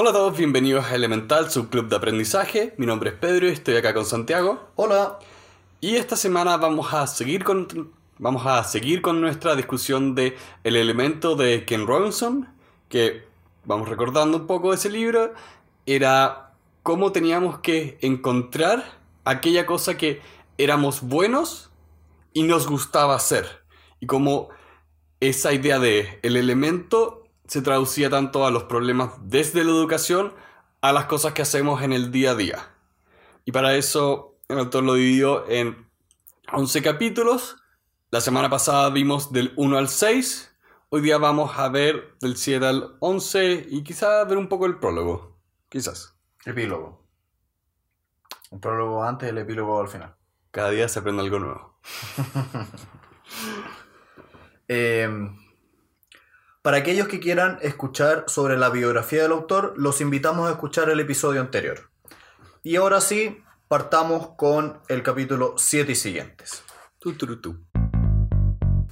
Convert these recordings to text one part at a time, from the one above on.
Hola a todos, bienvenidos a Elemental, su club de aprendizaje. Mi nombre es Pedro y estoy acá con Santiago. Hola. Y esta semana vamos a seguir con, vamos a seguir con nuestra discusión de El elemento de Ken Robinson, que vamos recordando un poco de ese libro, era cómo teníamos que encontrar aquella cosa que éramos buenos y nos gustaba hacer. Y cómo esa idea de el elemento se traducía tanto a los problemas desde la educación a las cosas que hacemos en el día a día. Y para eso el autor lo dividió en 11 capítulos. La semana pasada vimos del 1 al 6. Hoy día vamos a ver del 7 al 11 y quizá ver un poco el prólogo. Quizás. Epílogo. Un prólogo antes y el epílogo al final. Cada día se aprende algo nuevo. Em, para aquellos que quieran escuchar sobre la biografía del autor, los invitamos a escuchar el episodio anterior. Y ahora sí, partamos con el capítulo 7 y siguientes.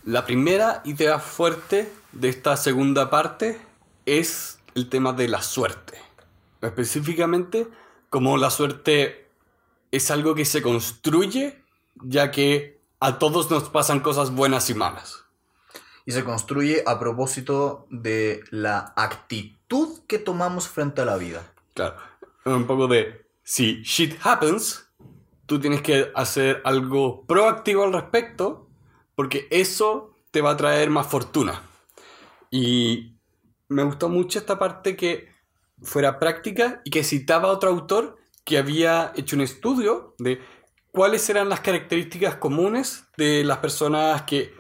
La primera idea fuerte de esta segunda parte es el tema de la suerte. Específicamente, como la suerte es algo que se construye, ya que a todos nos pasan cosas buenas y malas. Y se construye a propósito de la actitud que tomamos frente a la vida. Claro, un poco de si shit happens, tú tienes que hacer algo proactivo al respecto, porque eso te va a traer más fortuna. Y me gustó mucho esta parte que fuera práctica y que citaba a otro autor que había hecho un estudio de cuáles eran las características comunes de las personas que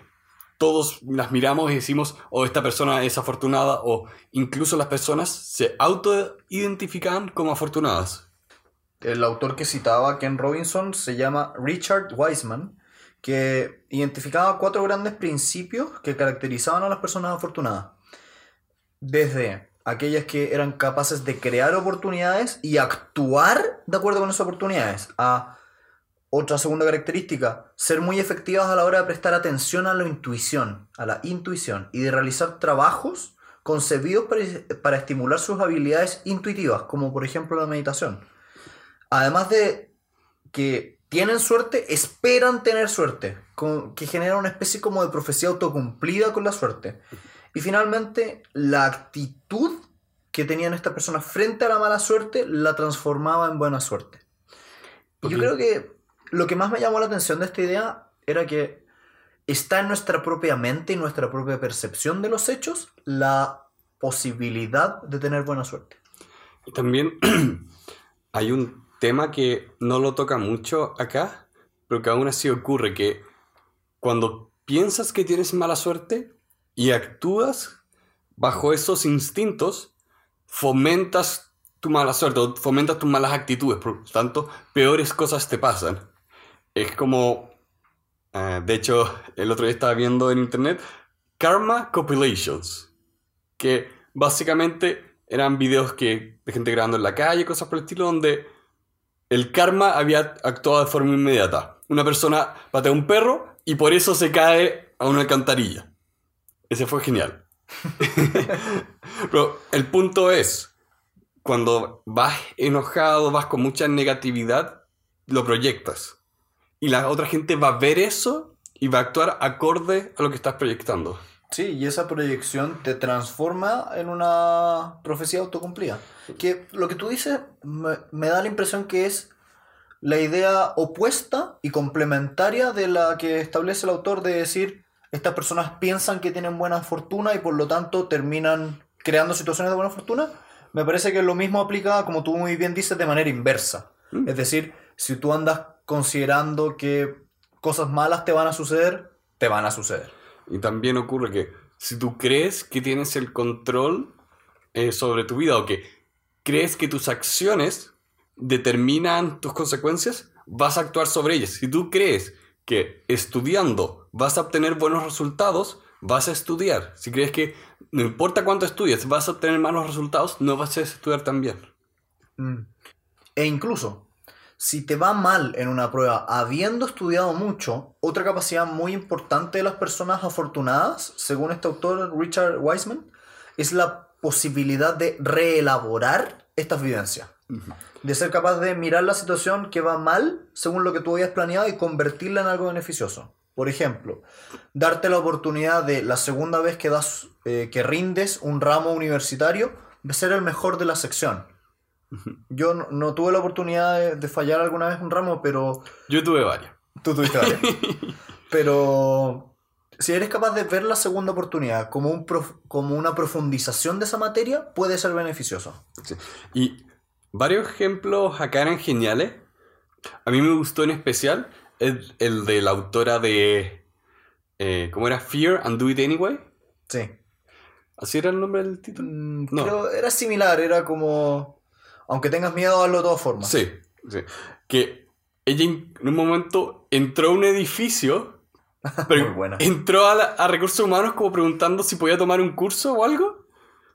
todos las miramos y decimos, oh, esta persona es afortunada, o incluso las personas se auto-identifican como afortunadas. El autor que citaba, Ken Robinson, se llama Richard Wiseman, que identificaba cuatro grandes principios que caracterizaban a las personas afortunadas. Desde aquellas que eran capaces de crear oportunidades y actuar de acuerdo con esas oportunidades, a otra segunda característica, ser muy efectivas a la hora de prestar atención a la intuición, a la intuición y de realizar trabajos concebidos para, para estimular sus habilidades intuitivas, como por ejemplo la meditación. Además de que tienen suerte, esperan tener suerte, con- que genera una especie como de profecía autocumplida con la suerte. Y finalmente, la actitud que tenían estas personas frente a la mala suerte la transformaba en buena suerte. Yo creo que lo que más me llamó la atención de esta idea era que está en nuestra propia mente y nuestra propia percepción de los hechos la posibilidad de tener buena suerte. También hay un tema que no lo toca mucho acá, pero que aún así ocurre que cuando piensas que tienes mala suerte y actúas bajo esos instintos, fomentas tu mala suerte, fomentas tus malas actitudes, por lo tanto, peores cosas te pasan. Es como, eh, de hecho, el otro día estaba viendo en internet Karma Compilations, que básicamente eran videos que, de gente grabando en la calle, cosas por el estilo, donde el karma había actuado de forma inmediata. Una persona patea a un perro y por eso se cae a una alcantarilla. Ese fue genial. Pero el punto es, cuando vas enojado, vas con mucha negatividad, lo proyectas. Y la otra gente va a ver eso y va a actuar acorde a lo que estás proyectando. Sí, y esa proyección te transforma en una profecía autocumplida. Que lo que tú dices me, me da la impresión que es la idea opuesta y complementaria de la que establece el autor de decir, estas personas piensan que tienen buena fortuna y por lo tanto terminan creando situaciones de buena fortuna. Me parece que lo mismo aplica, como tú muy bien dices, de manera inversa. Mm. Es decir, si tú andas considerando que cosas malas te van a suceder, te van a suceder. Y también ocurre que si tú crees que tienes el control eh, sobre tu vida o que crees que tus acciones determinan tus consecuencias, vas a actuar sobre ellas. Si tú crees que estudiando vas a obtener buenos resultados, vas a estudiar. Si crees que no importa cuánto estudies, vas a obtener malos resultados, no vas a estudiar tan bien. Mm. E incluso, si te va mal en una prueba habiendo estudiado mucho, otra capacidad muy importante de las personas afortunadas, según este autor Richard Wiseman, es la posibilidad de reelaborar estas vivencias. De ser capaz de mirar la situación que va mal según lo que tú habías planeado y convertirla en algo beneficioso. Por ejemplo, darte la oportunidad de la segunda vez que, das, eh, que rindes un ramo universitario de ser el mejor de la sección. Yo no, no tuve la oportunidad de, de fallar alguna vez un ramo, pero Yo tuve varias. Tú tuviste varias. Pero si eres capaz de ver la segunda oportunidad como, un prof- como una profundización de esa materia, puede ser beneficioso. Sí. Y varios ejemplos acá eran geniales. A mí me gustó en especial el, el de la autora de... eh, ¿Cómo era? Fear and Do It Anyway. Sí. ¿Así era el nombre del título? Mm, No. Creo era similar, era como. Aunque tengas miedo, hazlo de todas formas. Sí, sí. Que ella en un momento entró a un edificio, pero Muy buena. entró a, la- a recursos humanos como preguntando si podía tomar un curso o algo.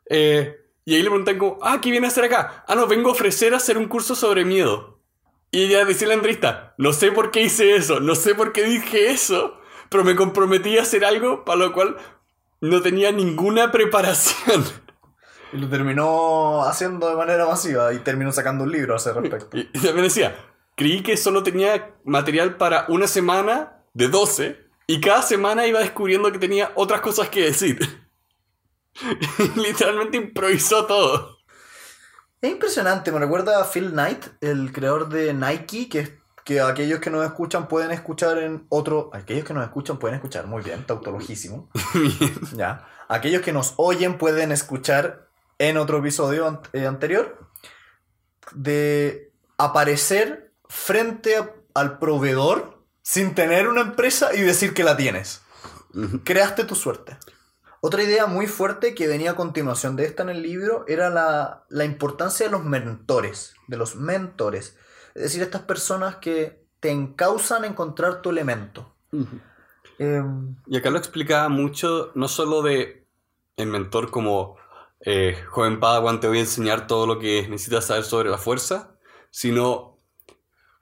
Eh, y ahí le preguntan como, ah, ¿qué viene a hacer acá? Ah, no, vengo a ofrecer hacer un curso sobre miedo. Y ella decía la entrevista, no sé por qué hice eso, no sé por qué dije eso, pero me comprometí a hacer algo para lo cual no tenía ninguna preparación. Y lo terminó haciendo de manera masiva y terminó sacando un libro a ese respecto. Y, y también decía, creí que solo tenía material para una semana de 12 y cada semana iba descubriendo que tenía otras cosas que decir. Literalmente improvisó todo. Es impresionante, me recuerda a Phil Knight, el creador de Nike, que, que aquellos que nos escuchan pueden escuchar en otro... Aquellos que nos escuchan pueden escuchar, muy bien, tautologísimo. ya. Aquellos que nos oyen pueden escuchar en otro episodio an- eh, anterior de aparecer frente a- al proveedor sin tener una empresa y decir que la tienes. Creaste tu suerte. Otra idea muy fuerte que venía a continuación de esta en el libro era la, la importancia de los mentores, de los mentores. Es decir, estas personas que te encausan a encontrar tu elemento. Em, Y acá lo explicaba mucho, no solo de el mentor como eh, joven Padawan te voy a enseñar todo lo que necesitas saber sobre la fuerza, sino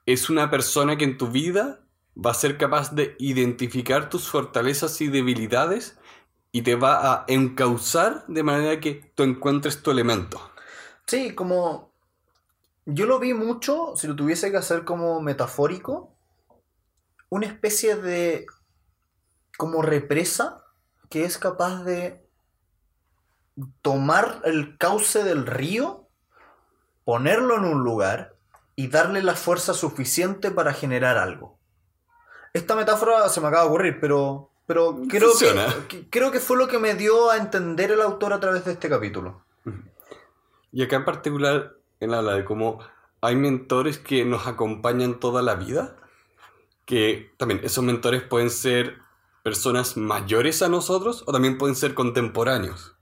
es una persona que en tu vida va a ser capaz de identificar tus fortalezas y debilidades y te va a encauzar de manera que tú encuentres tu elemento. Sí, como yo lo vi mucho, si lo tuviese que hacer como metafórico, una especie de como represa que es capaz de tomar el cauce del río, ponerlo en un lugar y darle la fuerza suficiente para generar algo. Esta metáfora se me acaba de ocurrir, pero, pero creo, que, que- creo que fue lo que me dio a entender el autor a través de este capítulo. Y acá en particular, él habla de cómo hay mentores que nos acompañan toda la vida. Que también esos mentores pueden ser personas mayores a nosotros o también pueden ser contemporáneos.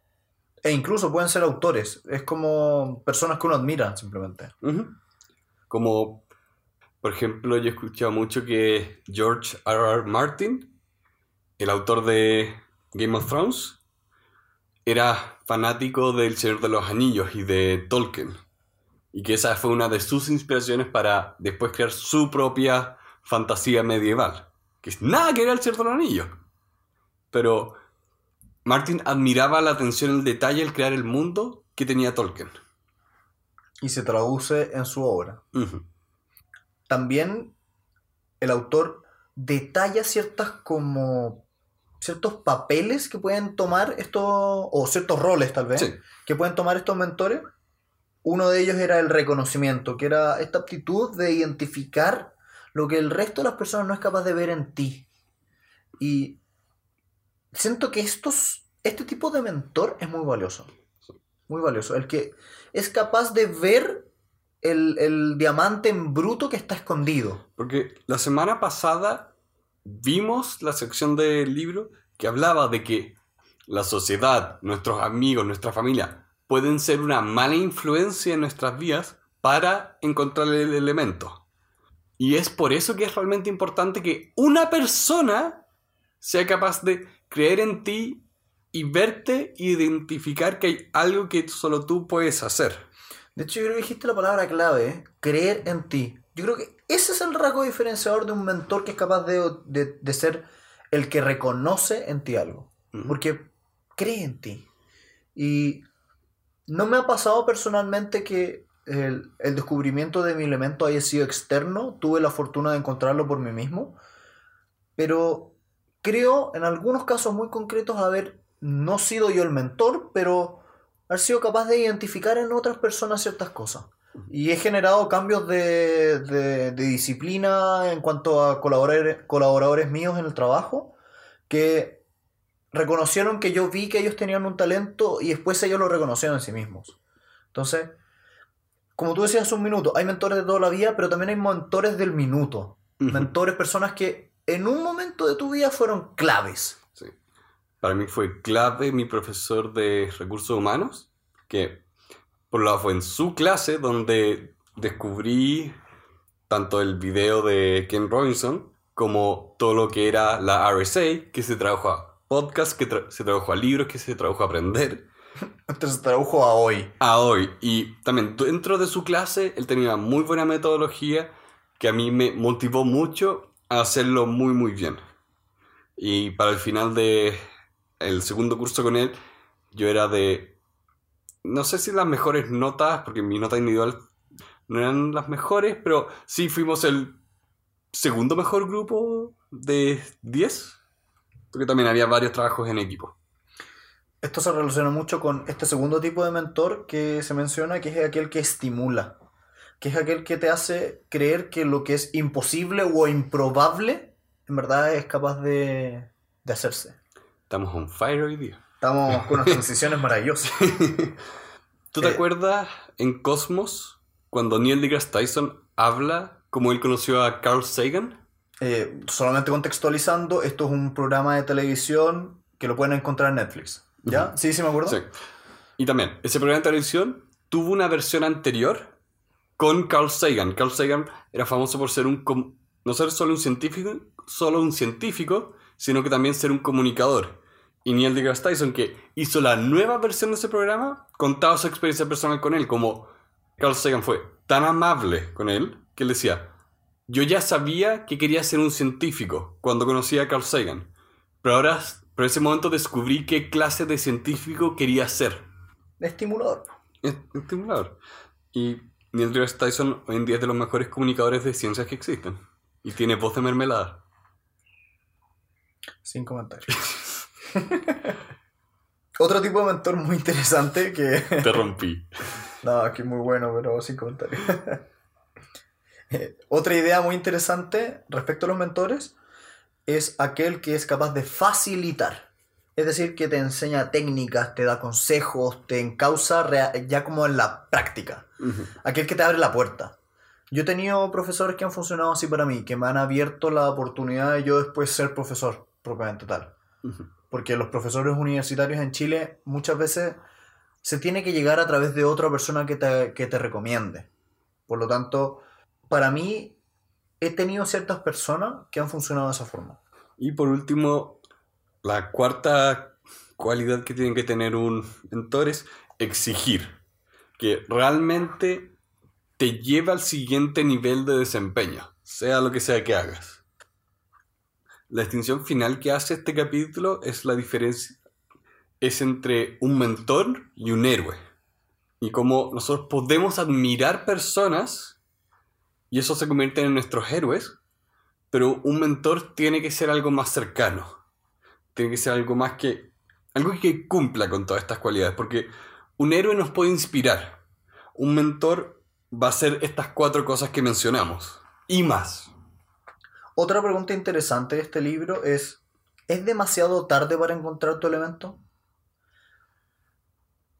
E incluso pueden ser autores. Es como personas que uno admira, simplemente. Como, por ejemplo, yo he escuchado mucho que George R. R. Martin, el autor de Game of Thrones, era fanático del Señor de los Anillos y de Tolkien. Y que esa fue una de sus inspiraciones para después crear su propia fantasía medieval. Que es nada que ver al Señor de los Anillos. Pero Martin admiraba la atención al detalle al crear el mundo que tenía Tolkien. Y se traduce en su obra. También el autor detalla ciertas como ciertos papeles que pueden tomar estos o ciertos roles tal vez Sí. que pueden tomar estos mentores. Uno de ellos era el reconocimiento, que era esta aptitud de identificar lo que el resto de las personas no es capaz de ver en ti. Y siento que estos, este tipo de mentor es muy valioso. Muy valioso. El que es capaz de ver el, el diamante en bruto que está escondido. Porque la semana pasada vimos la sección del libro que hablaba de que la sociedad, nuestros amigos, nuestra familia pueden ser una mala influencia en nuestras vidas para encontrar el elemento. Y es por eso que es realmente importante que una persona sea capaz de creer en ti y verte e identificar que hay algo que solo tú puedes hacer. De hecho, yo creo que dijiste la palabra clave, ¿eh? creer en ti. Yo creo que ese es el rasgo diferenciador de un mentor que es capaz de, de- de ser el que reconoce en ti algo. Ujú. Porque cree en ti. Y no me ha pasado personalmente que el, el descubrimiento de mi elemento haya sido externo. Tuve la fortuna de encontrarlo por mí mismo. Pero creo, en algunos casos muy concretos, haber no sido yo el mentor, pero haber sido capaz de identificar en otras personas ciertas cosas. Y he generado cambios de, de- de disciplina en cuanto a colaboradores, colaboradores míos en el trabajo, que reconocieron que yo vi que ellos tenían un talento y después ellos lo reconocieron en sí mismos. Entonces, como tú decías hace un minuto, hay mentores de toda la vida, pero también hay mentores del minuto. Mentores, personas que en un momento de tu vida fueron claves. Sí. Para mí fue clave mi profesor de recursos humanos, que por un lado fue en su clase donde descubrí tanto el video de Ken Robinson como todo lo que era la RSA, que se tradujo a podcast, que tra- se tradujo a libros, que se tradujo a aprender, Entonces tradujo a hoy. a hoy. Y también dentro de su clase él tenía muy buena metodología que a mí me motivó mucho hacerlo muy muy bien. Y para el final de el segundo curso con él, yo era de no sé si las mejores notas, porque mi nota individual no eran las mejores, pero sí fuimos el segundo mejor grupo de 10, porque también había varios trabajos en equipo. Esto se relaciona mucho con este segundo tipo de mentor que se menciona, que es aquel que estimula, que es aquel que te hace creer que lo que es imposible o improbable, en verdad es capaz de, de hacerse. Estamos on fire hoy día. Estamos con unas transiciones maravillosas. ¿Tú te Eh, acuerdas en Cosmos cuando Neil deGrasse Tyson habla como él conoció a Carl Sagan? Eh, solamente contextualizando, esto es un programa de televisión que lo pueden encontrar en Netflix. ¿Ya? Sí, sí me acuerdo. Sí. Y también, ese programa de televisión tuvo una versión anterior con Carl Sagan. Carl Sagan era famoso por ser un no ser solo un científico, solo un científico, sino que también ser un comunicador. Y Neil deGrasse Tyson, que hizo la nueva versión de ese programa, contaba su experiencia personal con él, como Carl Sagan fue tan amable con él que él decía, yo ya sabía que quería ser un científico cuando conocí a Carl Sagan, pero ahora, por ese momento descubrí qué clase de científico quería ser. Estimulador. Es estimulador. Y Neil deGrasse Tyson hoy en día es de los mejores comunicadores de ciencias que existen. Y tiene voz de mermelada. Sin comentarios. Otro tipo de mentor muy interesante que... Te rompí. No, aquí muy bueno, pero sin comentarios. Otra idea muy interesante respecto a los mentores es aquel que es capaz de facilitar. Es decir, que te enseña técnicas, te da consejos, te encausa ya como en la práctica. Aquel que te abre la puerta. Yo he tenido profesores que han funcionado así para mí, que me han abierto la oportunidad de yo después ser profesor, propiamente tal. Porque los profesores universitarios en Chile muchas veces se tiene que llegar a través de otra persona que te, que te recomiende. Por lo tanto, para mí he tenido ciertas personas que han funcionado de esa forma. Y por último, la cuarta cualidad que tiene que tener un mentor es exigir. Que realmente te lleva al siguiente nivel de desempeño, sea lo que sea que hagas. La distinción final que hace este capítulo es la diferencia es entre un mentor y un héroe. Y cómo nosotros podemos admirar personas y eso se convierte en nuestros héroes, pero un mentor tiene que ser algo más cercano. Tiene que ser algo más que. algo que cumpla con todas estas cualidades. Porque un héroe nos puede inspirar. Un mentor va a ser estas cuatro cosas que mencionamos. Y más. Otra pregunta interesante de este libro es, ¿es demasiado tarde para encontrar tu elemento?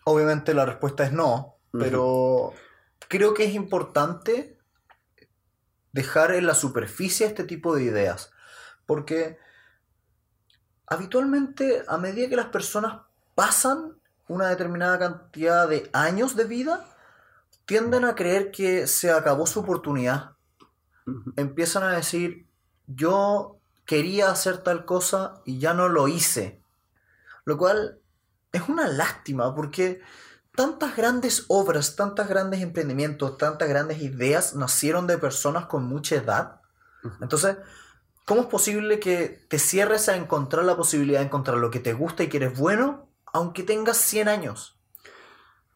Obviamente la respuesta es no, pero creo que es importante dejar en la superficie este tipo de ideas, porque habitualmente a medida que las personas pasan una determinada cantidad de años de vida, tienden a creer que se acabó su oportunidad. Empiezan a decir, yo quería hacer tal cosa y ya no lo hice. Lo cual es una lástima porque tantas grandes obras, tantos grandes emprendimientos, tantas grandes ideas nacieron de personas con mucha edad. Entonces, ¿cómo es posible que te cierres a encontrar la posibilidad de encontrar lo que te gusta y que eres bueno, aunque tengas 100 años?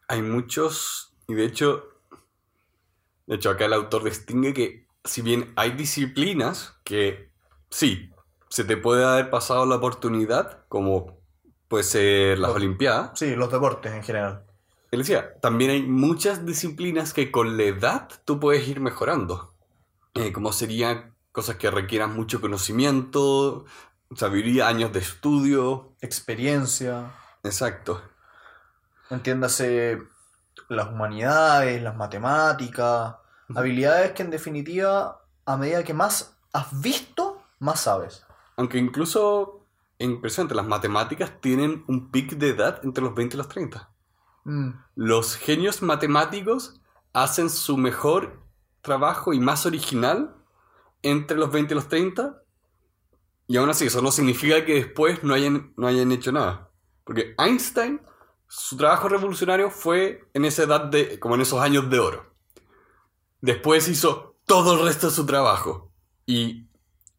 hay muchos, y de hecho, de hecho acá el autor distingue que si bien hay disciplinas que sí, se te puede haber pasado la oportunidad, como puede ser las Los- Olimpiadas, Sí, los deportes en general. él decía, también hay muchas disciplinas que con la edad tú puedes ir mejorando. Eh, como serían cosas que requieran mucho conocimiento, sabiduría, años de estudio. Experiencia, Exacto. entiéndase las humanidades, las matemáticas, habilidades que en definitiva, a medida que más has visto, más sabes. Aunque incluso, impresionante, las matemáticas tienen un pic de edad entre los 20 y los 30. Mm, Los genios matemáticos hacen su mejor trabajo y más original entre los 20 y los 30. Y aún así, eso no significa que después no hayan, no hayan hecho nada. Porque Einstein, su trabajo revolucionario fue en esa edad de, como en esos años de oro. Después hizo todo el resto de su trabajo. Y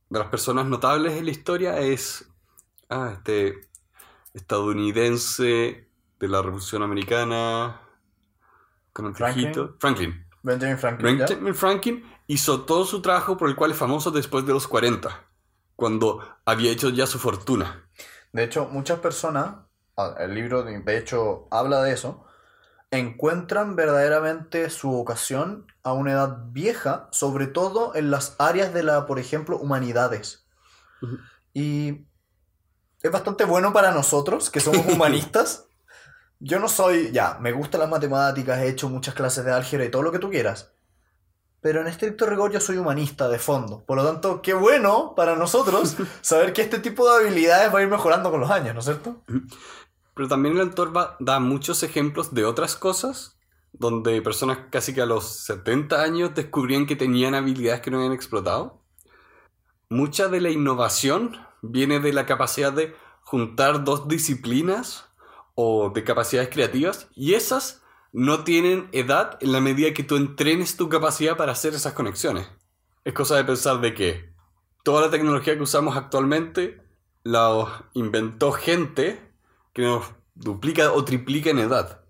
de las personas notables en la historia es ah, este estadounidense de la Revolución Americana con el Franklin. Franklin. Benjamin Franklin. Benjamin Franklin hizo todo su trabajo por el cual es famoso después de los 40, cuando había hecho ya su fortuna. De hecho, muchas personas, ah, el libro de hecho habla de eso, encuentran verdaderamente su vocación a una edad vieja, sobre todo en las áreas de la, por ejemplo, humanidades. Y es bastante bueno para nosotros, que somos humanistas. Yo no soy, ya, me gustan las matemáticas, he hecho muchas clases de álgebra y todo lo que tú quieras. Pero en estricto rigor yo soy humanista de fondo. Por lo tanto, qué bueno para nosotros saber que este tipo de habilidades va a ir mejorando con los años, ¿no es cierto? Pero también el autor va- da muchos ejemplos de otras cosas, donde personas casi que a los 70 años descubrían que tenían habilidades que no habían explotado. Mucha de la innovación viene de la capacidad de juntar dos disciplinas o de capacidades creativas, y esas no tienen edad en la medida que tú entrenes tu capacidad para hacer esas conexiones. Es cosa de pensar de que toda la tecnología que usamos actualmente la inventó gente que nos duplica o triplica en edad.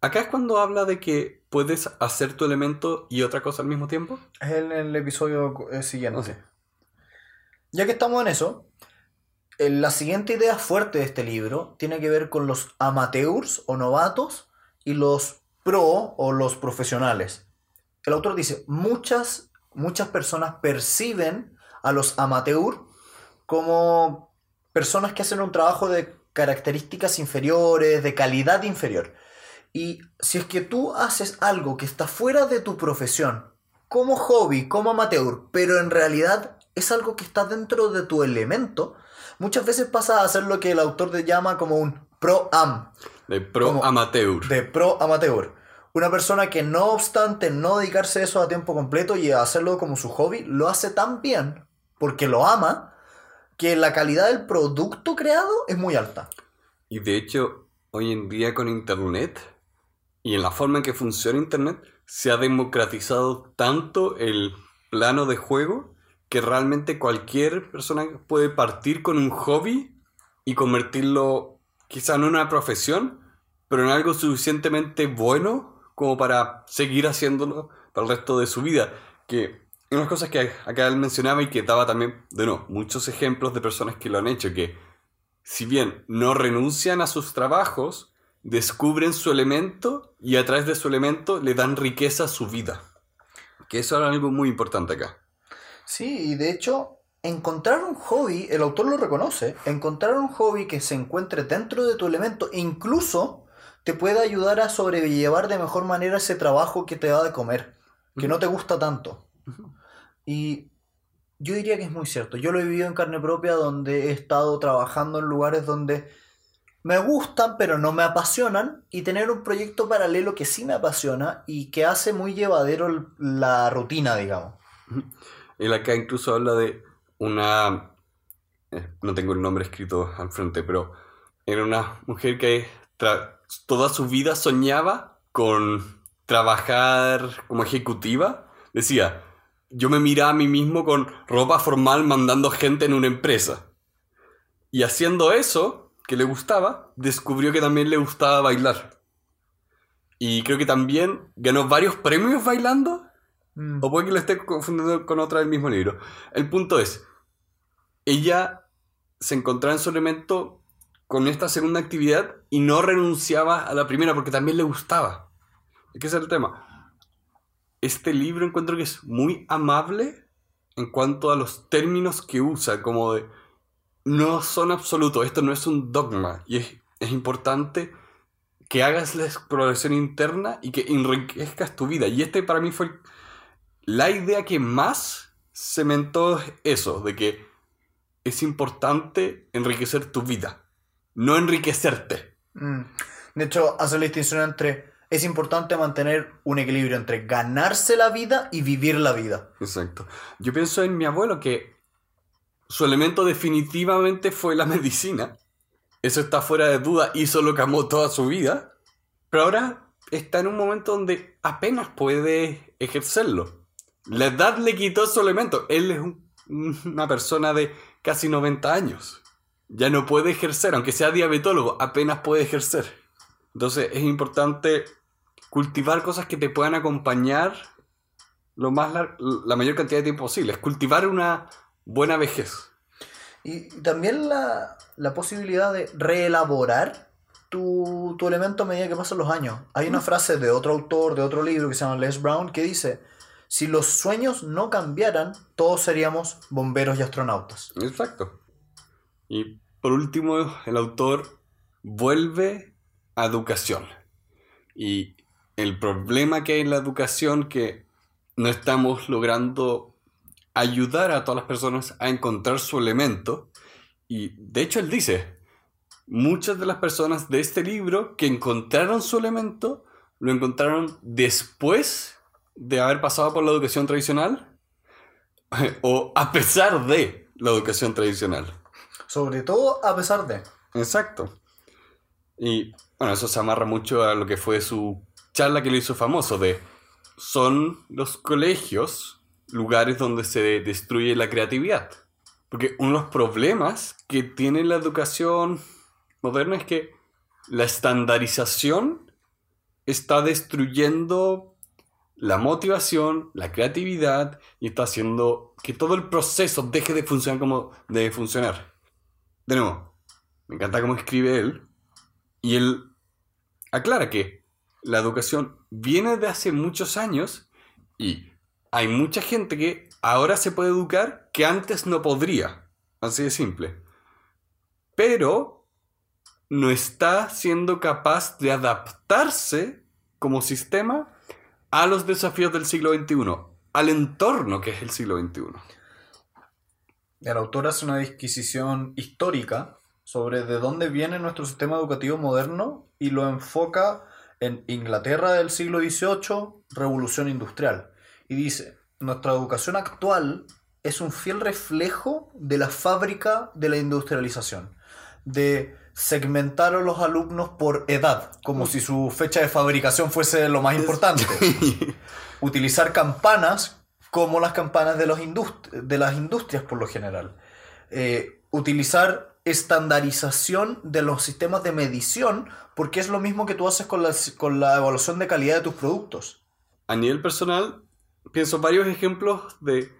Acá es cuando habla de que puedes hacer tu elemento y otra cosa al mismo tiempo. Es en el episodio eh, siguiente. Ya que estamos en eso, eh, la siguiente idea fuerte de este libro tiene que ver con los amateurs o novatos y los pro o los profesionales. El autor dice, muchas, muchas personas perciben a los amateurs como personas que hacen un trabajo de características inferiores, de calidad inferior. Y si es que tú haces algo que está fuera de tu profesión, como hobby, como amateur, pero en realidad es algo que está dentro de tu elemento, muchas veces pasa a ser lo que el autor te llama como un pro-am, De pro amateur. de pro-amateur. Una persona que no obstante no dedicarse a eso a tiempo completo y a hacerlo como su hobby, lo hace tan bien, porque lo ama, que la calidad del producto creado es muy alta. Y de hecho, hoy en día con Internet y en la forma en que funciona Internet, se ha democratizado tanto el plano de juego que realmente cualquier persona puede partir con un hobby y convertirlo quizá no en una profesión, pero en algo suficientemente bueno como para seguir haciéndolo para el resto de su vida. Que unas cosas que acá él mencionaba y que daba también, de nuevo, muchos ejemplos de personas que lo han hecho, que si bien no renuncian a sus trabajos, descubren su elemento y a través de su elemento le dan riqueza a su vida. Que eso era algo muy importante acá. Sí, y de hecho, encontrar un hobby, el autor lo reconoce, encontrar un hobby que se encuentre dentro de tu elemento, incluso te puede ayudar a sobrellevar de mejor manera ese trabajo que te da de comer, que no te gusta tanto. Y yo diría que es muy cierto. Yo lo he vivido en carne propia donde he estado trabajando en lugares donde me gustan pero no me apasionan y tener un proyecto paralelo que sí me apasiona y que hace muy llevadero la rutina, digamos. Él acá incluso habla de una... eh, No tengo el nombre escrito al frente, pero era una mujer que toda su vida soñaba con trabajar como ejecutiva. Decía, yo me miraba a mí mismo con ropa formal mandando gente en una empresa. Y haciendo eso, que le gustaba, descubrió que también le gustaba bailar. Y creo que también ganó varios premios bailando. Mm. O puede que lo esté confundiendo con otra del mismo libro. El punto es, ella se encontraba en su elemento con esta segunda actividad y no renunciaba a la primera porque también le gustaba. Es que es el tema. Este libro encuentro que es muy amable en cuanto a los términos que usa, como de no son absolutos, esto no es un dogma y es, es importante que hagas la exploración interna y que enriquezcas tu vida. Y este para mí fue la idea que más cementó eso, de que es importante enriquecer tu vida, no enriquecerte. Mm. De hecho, hace la distinción entre. Es importante mantener un equilibrio entre ganarse la vida y vivir la vida. Exacto. Yo pienso en mi abuelo que su elemento definitivamente fue la medicina. Eso está fuera de duda, hizo lo que amó toda su vida. Pero ahora está en un momento donde apenas puede ejercerlo. La edad le quitó su elemento. Él es un- una persona de casi 90 años. Ya no puede ejercer, aunque sea diabetólogo, apenas puede ejercer. Entonces es importante cultivar cosas que te puedan acompañar lo más la mayor cantidad de tiempo posible. Es cultivar una buena vejez. Y también la, la posibilidad de reelaborar tu, tu elemento a medida que pasan los años. Hay una frase de otro autor, de otro libro que se llama Les Brown, que dice, si los sueños no cambiaran, todos seríamos bomberos y astronautas. Exacto. Y por último, el autor vuelve a educación. Y el problema que hay en la educación que no estamos logrando ayudar a todas las personas a encontrar su elemento. Y de hecho él dice, muchas de las personas de este libro que encontraron su elemento, lo encontraron después de haber pasado por la educación tradicional o a pesar de la educación tradicional. Sobre todo a pesar de... Exacto. Y bueno, eso se amarra mucho a lo que fue su charla que lo hizo famoso de son los colegios lugares donde se destruye la creatividad. Porque uno de los problemas que tiene la educación moderna es que la estandarización está destruyendo la motivación, la creatividad y está haciendo que todo el proceso deje de funcionar como debe funcionar. De nuevo, me encanta cómo escribe él. Y él aclara que la educación viene de hace muchos años y hay mucha gente que ahora se puede educar que antes no podría. Así de simple. Pero no está siendo capaz de adaptarse como sistema a los desafíos del siglo XXI, al entorno que es el siglo XXI. El autor hace una disquisición histórica sobre de dónde viene nuestro sistema educativo moderno y lo enfoca en Inglaterra del siglo XVIII, revolución industrial. Y dice, nuestra educación actual es un fiel reflejo de la fábrica de la industrialización, de segmentar a los alumnos por edad, como si su fecha de fabricación fuese lo más importante. Utilizar campanas como las campanas de, los indust- de las industrias por lo general. Eh, utilizar estandarización de los sistemas de medición porque es lo mismo que tú haces con la, con la evaluación de calidad de tus productos. a nivel personal, pienso varios ejemplos de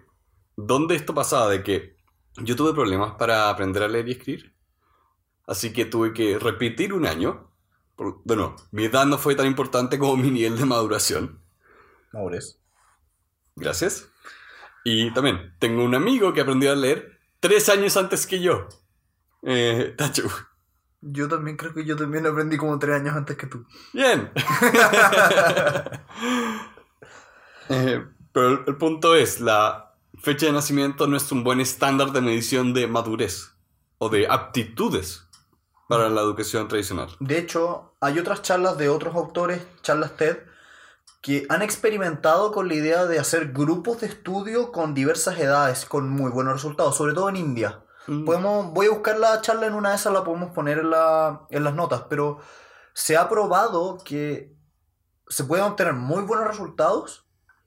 dónde esto pasaba, de que yo tuve problemas para aprender a leer y escribir. Así que tuve que repetir un año. Bueno, mi edad no fue tan importante como mi nivel de maduración. Maures. Gracias. Y también tengo un amigo que aprendió a leer tres años antes que yo. Eh, Tachu. Yo también creo que yo también aprendí como tres años antes que tú. Bien. Eh, pero el, el punto es, la fecha de nacimiento no es un buen estándar de medición de madurez o de aptitudes para la educación tradicional. De hecho, hay otras charlas de otros autores, charlas TED, que han experimentado con la idea de hacer grupos de estudio con diversas edades, con muy buenos resultados, sobre todo en India. Mm. Podemos, voy a buscar la charla en una de esas, la podemos poner en, la- en las notas, pero se ha probado que se pueden obtener muy buenos resultados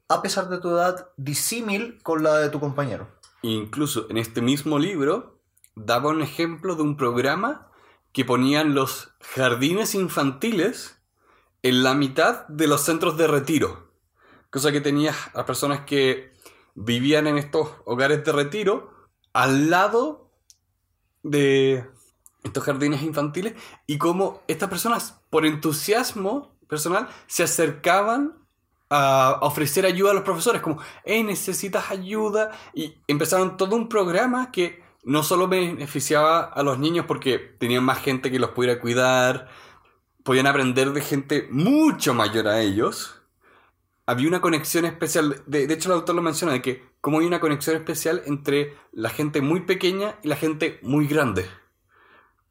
a pesar de tu edad disímil con la de tu compañero. Incluso en este mismo libro daba un ejemplo de un programa que ponían los jardines infantiles en la mitad de los centros de retiro. Cosa que tenías a personas que vivían en estos hogares de retiro al lado de estos jardines infantiles y cómo estas personas, por entusiasmo personal, se acercaban a ofrecer ayuda a los profesores, como, hey, necesitas ayuda, y empezaron todo un programa que no solo beneficiaba a los niños porque tenían más gente que los pudiera cuidar, podían aprender de gente mucho mayor a ellos. Había una conexión especial, de, hecho el autor lo menciona, de que como hay una conexión especial entre la gente muy pequeña y la gente muy grande.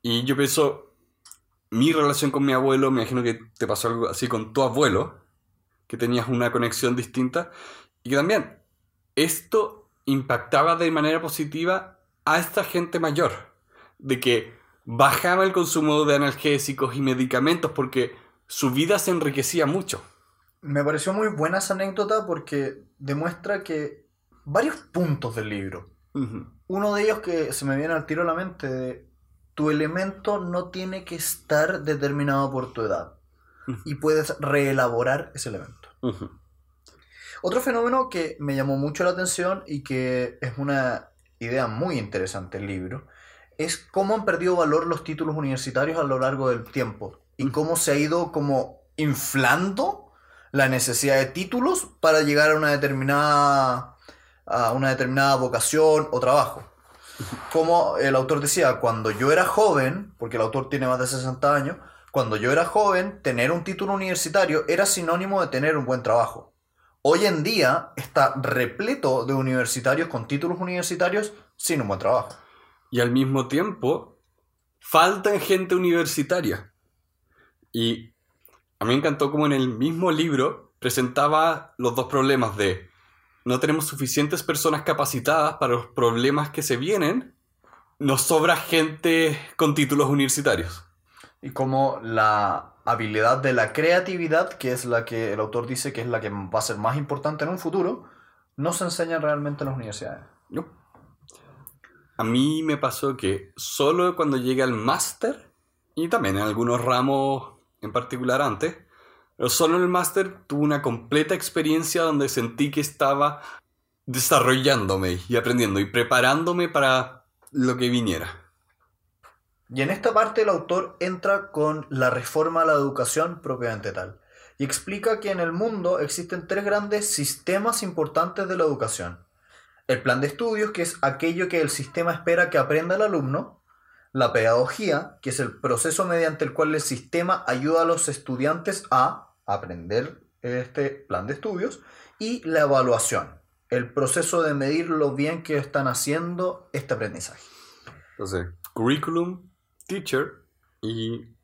Y yo pienso, mi relación con mi abuelo, me imagino que te pasó algo así con tu abuelo, que tenías una conexión distinta, y que también esto impactaba de manera positiva a esta gente mayor, de que bajaba el consumo de analgésicos y medicamentos porque su vida se enriquecía mucho. Me pareció muy buena esa anécdota porque demuestra que varios puntos del libro. Uno de ellos que se me viene al tiro a la mente de tu elemento no tiene que estar determinado por tu edad y puedes reelaborar ese elemento. Otro fenómeno que me llamó mucho la atención y que es una idea muy interesante el libro es cómo han perdido valor los títulos universitarios a lo largo del tiempo y cómo se ha ido como inflando la necesidad de títulos para llegar a una determinada a una determinada vocación o trabajo. Como el autor decía, cuando yo era joven, porque el autor tiene más de 60 años, cuando yo era joven, tener un título universitario era sinónimo de tener un buen trabajo. Hoy en día está repleto de universitarios con títulos universitarios sin un buen trabajo. Y al mismo tiempo, falta gente universitaria. Y a mí me encantó como en el mismo libro presentaba los dos problemas de no tenemos suficientes personas capacitadas para los problemas que se vienen, nos sobra gente con títulos universitarios. Y como la habilidad de la creatividad, que es la que el autor dice que es la que va a ser más importante en un futuro, no se enseña realmente en las universidades. No. A mí me pasó que solo cuando llegué al máster, y también en algunos ramos en particular antes, pero solo en el máster tuve una completa experiencia donde sentí que estaba desarrollándome y aprendiendo y preparándome para lo que viniera. Y en esta parte el autor entra con la reforma a la educación propiamente tal y explica que en el mundo existen tres grandes sistemas importantes de la educación. El plan de estudios, que es aquello que el sistema espera que aprenda el alumno. La pedagogía, que es el proceso mediante el cual el sistema ayuda a los estudiantes a aprender este plan de estudios y la evaluación, el proceso de medir lo bien que están haciendo este aprendizaje. Entonces, curriculum, teacher y...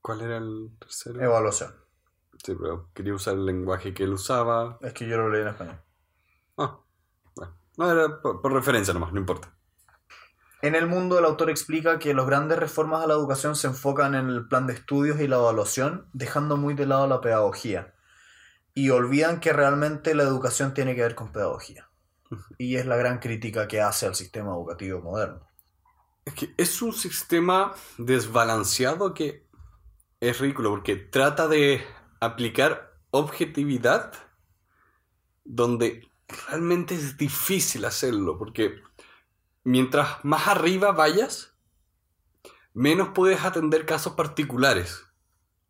¿Cuál era el tercero? Evaluación. Sí, pero quería usar el lenguaje que él usaba. Es que yo lo leí en español. Ah, bueno. No, era por, por referencia nomás, no importa. En el mundo, el autor explica que las grandes reformas a la educación se enfocan en el plan de estudios y la evaluación, dejando muy de lado la pedagogía. Y olvidan que realmente la educación tiene que ver con pedagogía. Y es la gran crítica que hace al sistema educativo moderno. Es que es un sistema desbalanceado que es ridículo porque trata de aplicar objetividad donde realmente es difícil hacerlo porque mientras más arriba vayas, menos puedes atender casos particulares.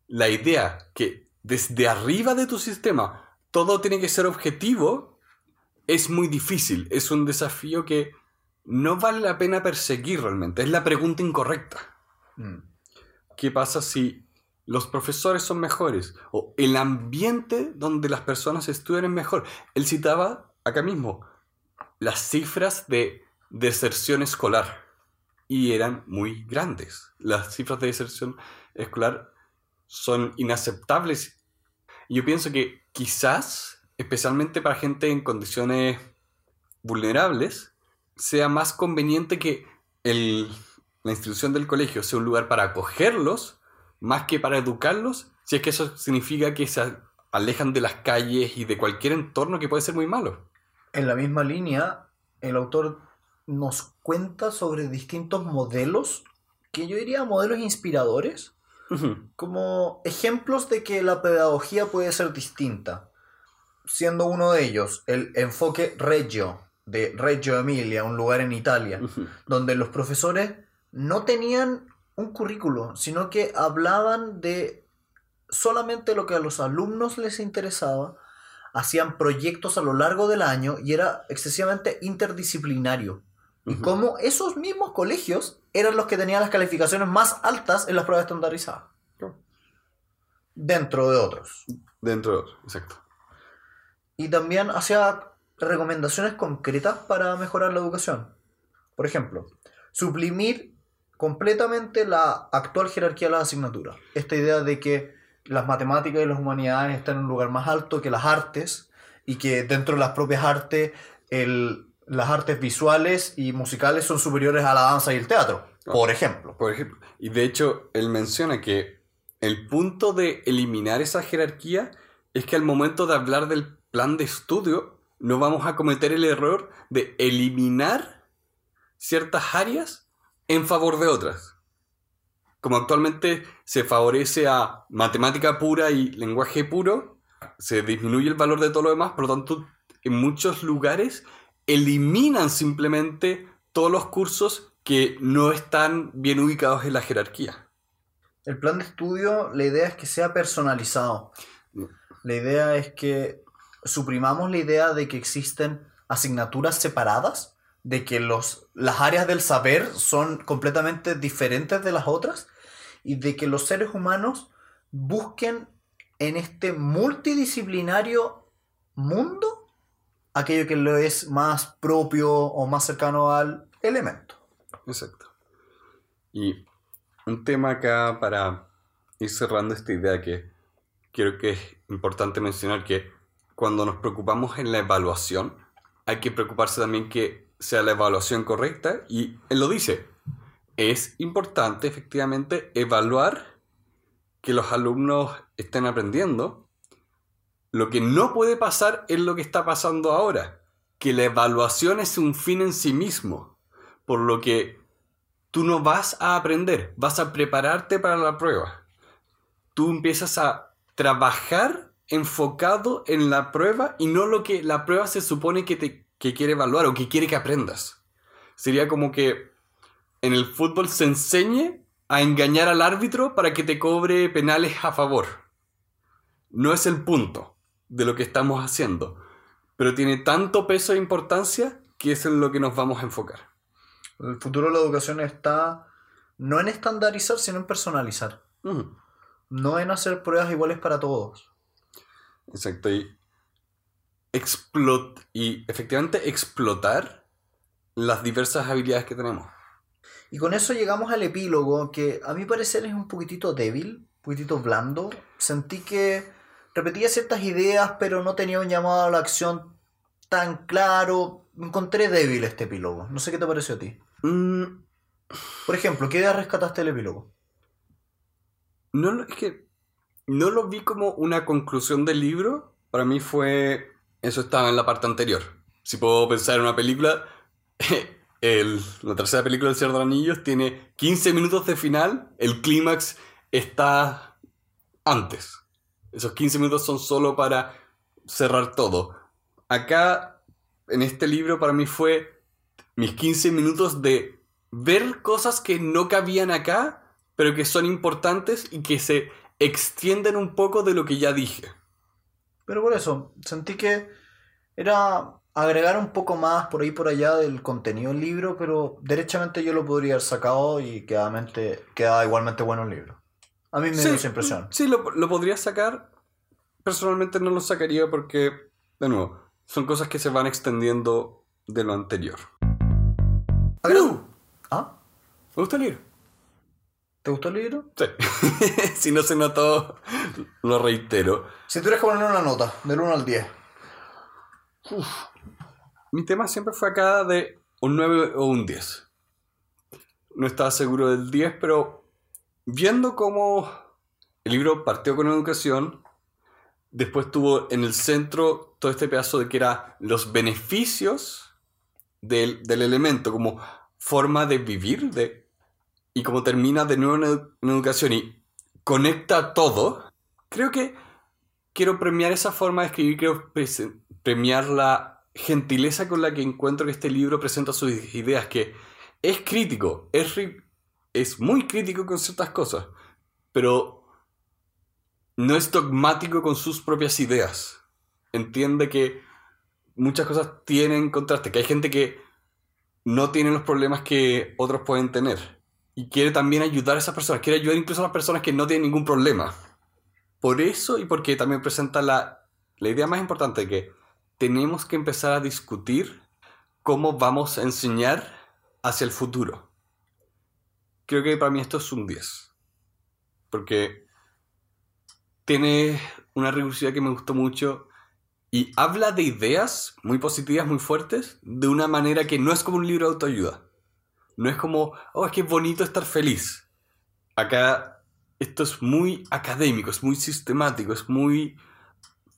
La idea que desde arriba de tu sistema todo tiene que ser objetivo es muy difícil. Es un desafío que no vale la pena perseguir realmente. Es la pregunta incorrecta. Mm. ¿Qué pasa si los profesores son mejores? O el ambiente donde las personas estudian es mejor. Él citaba acá mismo las cifras de deserción escolar y eran muy grandes. Las cifras de deserción escolar son inaceptables. Yo pienso que quizás, especialmente para gente en condiciones vulnerables, sea más conveniente que el, la institución del colegio sea un lugar para acogerlos más que para educarlos, si es que eso significa que se alejan de las calles y de cualquier entorno que puede ser muy malo. En la misma línea, el autor nos cuenta sobre distintos modelos, que yo diría modelos inspiradores, como ejemplos de que la pedagogía puede ser distinta, siendo uno de ellos el enfoque Reggio, de Reggio Emilia, un lugar en Italia, donde los profesores no tenían un currículo, sino que hablaban de solamente lo que a los alumnos les interesaba, hacían proyectos a lo largo del año y era excesivamente interdisciplinario. Y como esos mismos colegios eran los que tenían las calificaciones más altas en las pruebas estandarizadas. Dentro de otros. Dentro de otro, exacto. Y también hacía recomendaciones concretas para mejorar la educación. Por ejemplo, suprimir completamente la actual jerarquía de las asignaturas. Esta idea de que las matemáticas y las humanidades están en un lugar más alto que las artes y que dentro de las propias artes el- las artes visuales y musicales son superiores a la danza y el teatro, por ejemplo. Por ejemplo, y de hecho, él menciona que el punto de eliminar esa jerarquía es que al momento de hablar del plan de estudio, no vamos a cometer el error de eliminar ciertas áreas en favor de otras. Como actualmente se favorece a matemática pura y lenguaje puro, se disminuye el valor de todo lo demás, por lo tanto, en muchos lugares eliminan simplemente todos los cursos que no están bien ubicados en la jerarquía. El plan de estudio, la idea es que sea personalizado. La idea es que suprimamos la idea de que existen asignaturas separadas, de que los, las áreas del saber son completamente diferentes de las otras y de que los seres humanos busquen en este multidisciplinario mundo aquello que lo es más propio o más cercano al elemento. Exacto. Y un tema acá para ir cerrando esta idea que creo que es importante mencionar que cuando nos preocupamos en la evaluación, hay que preocuparse también que sea la evaluación correcta y él lo dice. Es importante efectivamente evaluar que los alumnos estén aprendiendo. Lo que no puede pasar es lo que está pasando ahora, que la evaluación es un fin en sí mismo, por lo que tú no vas a aprender, vas a prepararte para la prueba. Tú empiezas a trabajar enfocado en la prueba y no lo que la prueba se supone que te que quiere evaluar o que quiere que aprendas. Sería como que en el fútbol se enseñe a engañar al árbitro para que te cobre penales a favor. No es el punto de lo que estamos haciendo, pero tiene tanto peso e importancia que es en lo que nos vamos a enfocar. El futuro de la educación está no en estandarizar, sino en personalizar. No en hacer pruebas iguales para todos. Exacto. Y, explot y efectivamente explotar las diversas habilidades que tenemos. Y con eso llegamos al epílogo, que a mi parecer es un poquitito débil, un poquitito blando. Sentí que repetía ciertas ideas, pero no tenía un llamado a la acción tan claro. Encontré débil este epílogo. No sé qué te pareció a ti. Mm, Por ejemplo, ¿qué idea rescataste del epílogo? no, lo- es que no lo vi como una conclusión del libro. Para mí fue... Eso estaba en la parte anterior. Si puedo pensar en una película, el- la tercera película del Señor de los Anillos tiene 15 minutos de final. El clímax está antes. Esos 15 minutos son solo para cerrar todo. Acá, en este libro, para mí fue mis 15 minutos de ver cosas que no cabían acá, pero que son importantes y que se extienden un poco de lo que ya dije. Pero por eso, sentí que era agregar un poco más por ahí por allá del contenido del libro, pero derechamente yo lo podría haber sacado y quedamente, quedaba igualmente bueno el libro. A mí me dio esa impresión. Sí, lo, lo podría sacar. Personalmente no lo sacaría porque, de nuevo, son cosas que se van extendiendo de lo anterior. ¿Ah? ¿Me gusta el libro? ¿Te gustó el libro? Sí. si no se notó, lo reitero. Si tuvieras que ponerle una nota, del 1 al 10. Mi tema siempre fue acá de un 9 o un 10. No estaba seguro del 10, pero viendo cómo el libro partió con educación, después tuvo en el centro todo este pedazo de que era los beneficios del, del elemento como forma de vivir, de, y como termina de nuevo en, edu- en educación y conecta todo, creo que quiero premiar esa forma de escribir, quiero premiar la gentileza con la que encuentro que este libro presenta sus ideas, que es crítico, es, es muy crítico con ciertas cosas, pero no es dogmático con sus propias ideas. Entiende que muchas cosas tienen contraste, que hay gente que no tiene los problemas que otros pueden tener. Y quiere también ayudar a esas personas, quiere ayudar incluso a las personas que no tienen ningún problema. Por eso y porque también presenta la, la idea más importante que tenemos que empezar a discutir cómo vamos a enseñar hacia el futuro. Creo que para mí esto es un 10. Porque tiene una recursividad que me gustó mucho y habla de ideas muy positivas, muy fuertes, de una manera que no es como un libro de autoayuda. No es como, oh, es que es bonito estar feliz. Acá esto es muy académico, es muy sistemático, es muy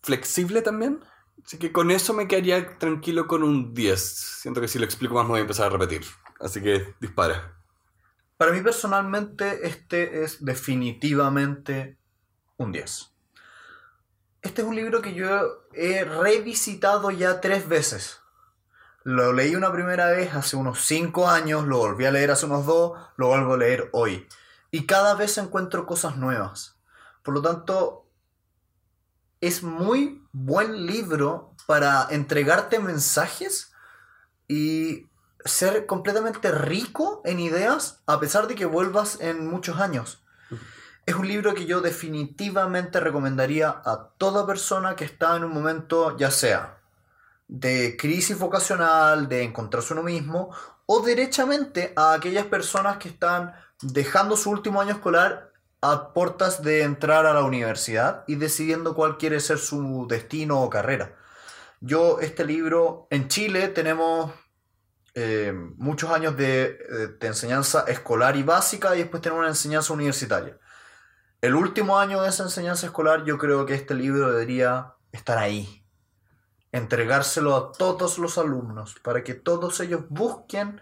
flexible también. Así que con eso me quedaría tranquilo con un 10. Siento que si lo explico más me voy a empezar a repetir. Así que dispara. Para mí personalmente este es definitivamente un 10. Este es un libro que yo he revisitado ya tres veces. Lo leí una primera vez hace unos 5 años, lo volví a leer hace unos 2, lo vuelvo a leer hoy. Y cada vez encuentro cosas nuevas. Por lo tanto, es muy buen libro para entregarte mensajes y ser completamente rico en ideas a pesar de que vuelvas en muchos años. Es un libro que yo definitivamente recomendaría a toda persona que está en un momento ya sea de crisis vocacional, de encontrarse uno mismo, o derechamente a aquellas personas que están dejando su último año escolar a portas de entrar a la universidad y decidiendo cuál quiere ser su destino o carrera. Yo este libro, en Chile tenemos eh, muchos años de, de, enseñanza escolar y básica y después tenemos una enseñanza universitaria. El último año de esa enseñanza escolar yo creo que este libro debería estar ahí. Entregárselo a todos los alumnos para que todos ellos busquen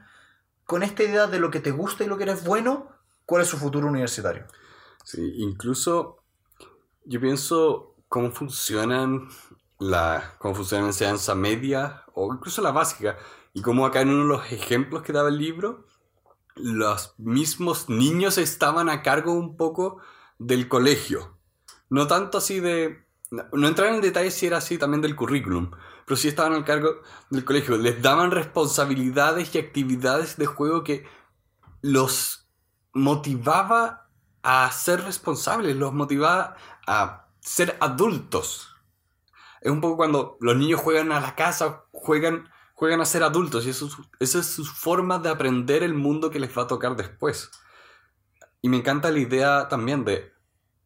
con esta idea de lo que te gusta y lo que eres bueno, cuál es su futuro universitario. Sí, incluso yo pienso cómo funcionan la, cómo funciona la enseñanza media o incluso la básica y cómo acá en uno de los ejemplos que daba el libro los mismos niños estaban a cargo un poco del colegio. No tanto así de... No entrar en detalle si era así también del currículum, pero sí estaban al cargo del colegio. Les daban responsabilidades y actividades de juego que los motivaba a ser responsables, los motiva a ser adultos. Es un poco cuando los niños juegan a la casa, juegan, juegan a ser adultos y eso, esa es su forma de aprender el mundo que les va a tocar después. Y me encanta la idea también de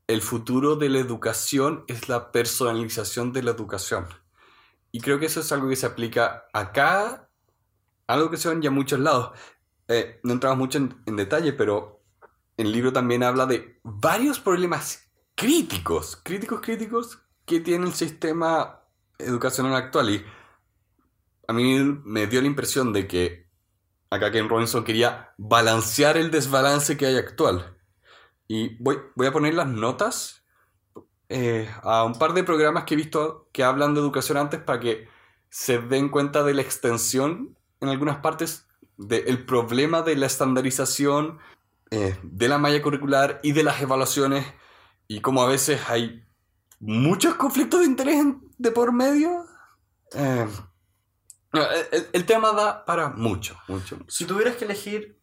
el futuro de la educación es la personalización de la educación. Y creo que eso es algo que se aplica acá, algo que se ve en ya muchos lados. Eh, no entramos mucho en, en detalle, pero el libro también habla de varios problemas críticos, críticos, críticos que tiene el sistema educacional actual. Y a mí me dio la impresión de que acá Ken Robinson quería balancear el desbalance que hay actual. Y voy, voy a poner las notas eh, a un par de programas que he visto que hablan de educación antes para que se den cuenta de la extensión en algunas partes del problema de la estandarización eh, de la malla curricular y de las evaluaciones y como a veces hay muchos conflictos de interés de por medio. Eh, el, tema da para mucho, mucho, Si tuvieras que elegir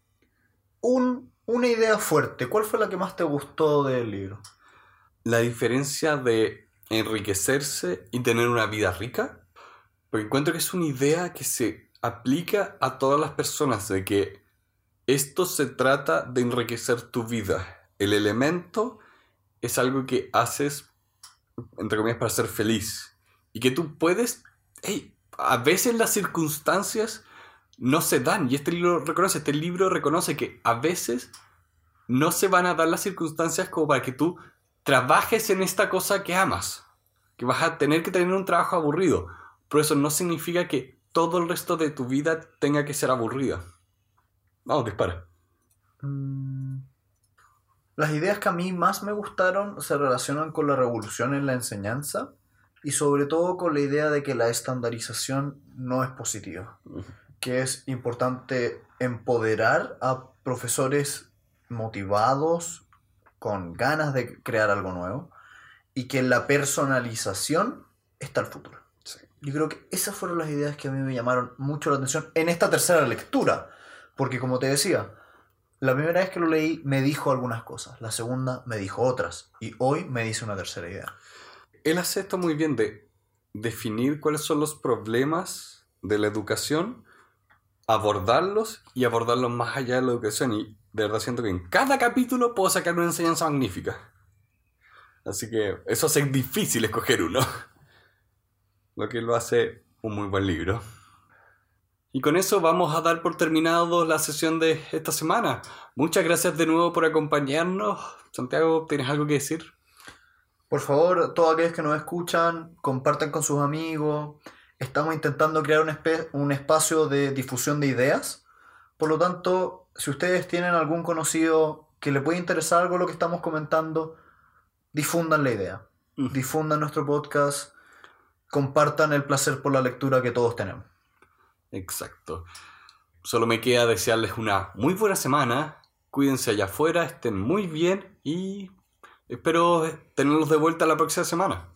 un, una idea fuerte, ¿cuál fue la que más te gustó del libro? La diferencia de enriquecerse y tener una vida rica. Porque encuentro que es una idea que se aplica a todas las personas, de que esto se trata de enriquecer tu vida. El elemento es algo que haces, entre comillas, para ser feliz. Y que tú puedes... Hey, a veces las circunstancias no se dan. Y este libro reconoce, este libro reconoce que a veces no se van a dar las circunstancias como para que tú trabajes en esta cosa que amas. Que vas a tener que tener un trabajo aburrido. Pero eso no significa que todo el resto de tu vida tenga que ser aburrida. Vamos, dispara. Mm. Las ideas que a mí más me gustaron se relacionan con la revolución en la enseñanza y sobre todo con la idea de que la estandarización no es positiva, que es importante empoderar a profesores motivados, con ganas de crear algo nuevo, y que la personalización está el futuro. Yo creo que esas fueron las ideas que a mí me llamaron mucho la atención en esta tercera lectura, porque como te decía, la primera vez que lo leí me dijo algunas cosas, la segunda me dijo otras, y hoy me dice una tercera idea. Él hace esto muy bien de definir cuáles son los problemas de la educación, abordarlos y abordarlos más allá de la educación. Y de verdad siento que en cada capítulo puedo sacar una enseñanza magnífica. Así que eso hace difícil escoger uno. Lo que lo hace un muy buen libro. Y con eso vamos a dar por terminado la sesión de esta semana. Muchas gracias de nuevo por acompañarnos. Santiago, ¿tienes algo que decir? Por favor, todos aquellos que nos escuchan, compartan con sus amigos. Estamos intentando crear un, un espacio de difusión de ideas. Por lo tanto, si ustedes tienen algún conocido que le puede interesar algo lo que estamos comentando, difundan la idea. Mm. Difundan nuestro podcast. Compartan el placer por la lectura que todos tenemos. Exacto. Solo me queda desearles una muy buena semana. Cuídense allá afuera, estén muy bien y espero tenerlos de vuelta la próxima semana.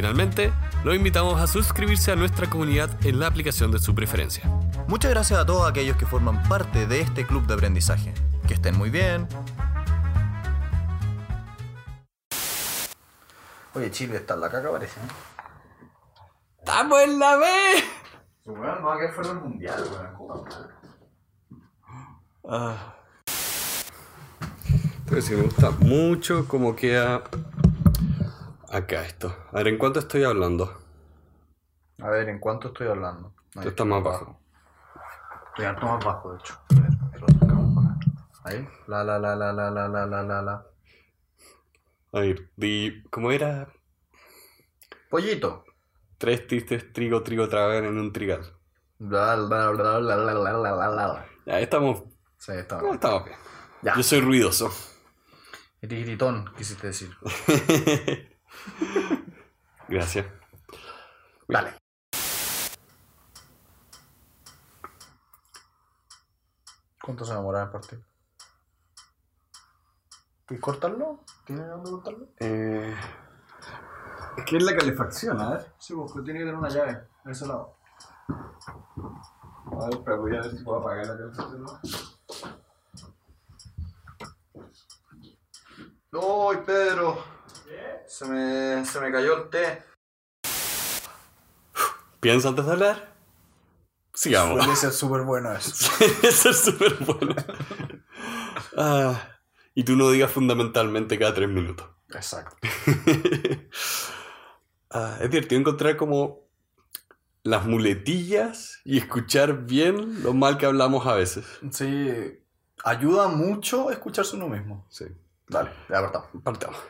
Finalmente, los invitamos a suscribirse a nuestra comunidad en la aplicación de su preferencia. Muchas gracias a todos aquellos que forman parte de este club de aprendizaje. Que estén muy bien. Oye, Chile está en la caca, parece. ¿eh? ¡Estamos en la B! Weón no va a quedar fuera del mundial, weón. Ah. Pero sí, me gusta mucho cómo queda acá esto. A ver, ¿en cuánto estoy hablando? A ver, ¿en cuánto estoy hablando? Esto está más bajo. Estoy harto más bajo, de hecho. A ver, ahí lo sacamos para acá. Ahí. La, la, la, la, la, la, la, la, la, la. A ver, di, ¿cómo era? Pollito. Tres tristes trigo, trigo, tragan en un trigal. Bla, bla, bla, bla, bla, bla, bla, bla, bla. Ya, estamos, Sí, está no, bien. estamos bien. Ya. Yo soy ruidoso. Eres gritón, quisiste decir. Gracias. Dale. ¿Cuánto se demora en partir? ¿Quieres cortarlo? ¿Tienes dónde cortarlo? Eh, ¿Qué es la calefacción? A ver. Sí, porque tiene que tener una llave a ese lado. A ver, pero voy a ver si puedo apagar la calefacción. ¡Uy, Pedro! Se me, se me cayó el té. ¿Piensa antes de hablar? Sigamos. Puede ser súper bueno eso. Eso es súper bueno. Ah, y tú no digas fundamentalmente cada tres minutos. Exacto. Ah, es divertido encontrar como las muletillas y escuchar bien lo mal que hablamos a veces. Sí, ayuda mucho escucharse uno mismo. Sí. Dale, ya apartamos. Partamos.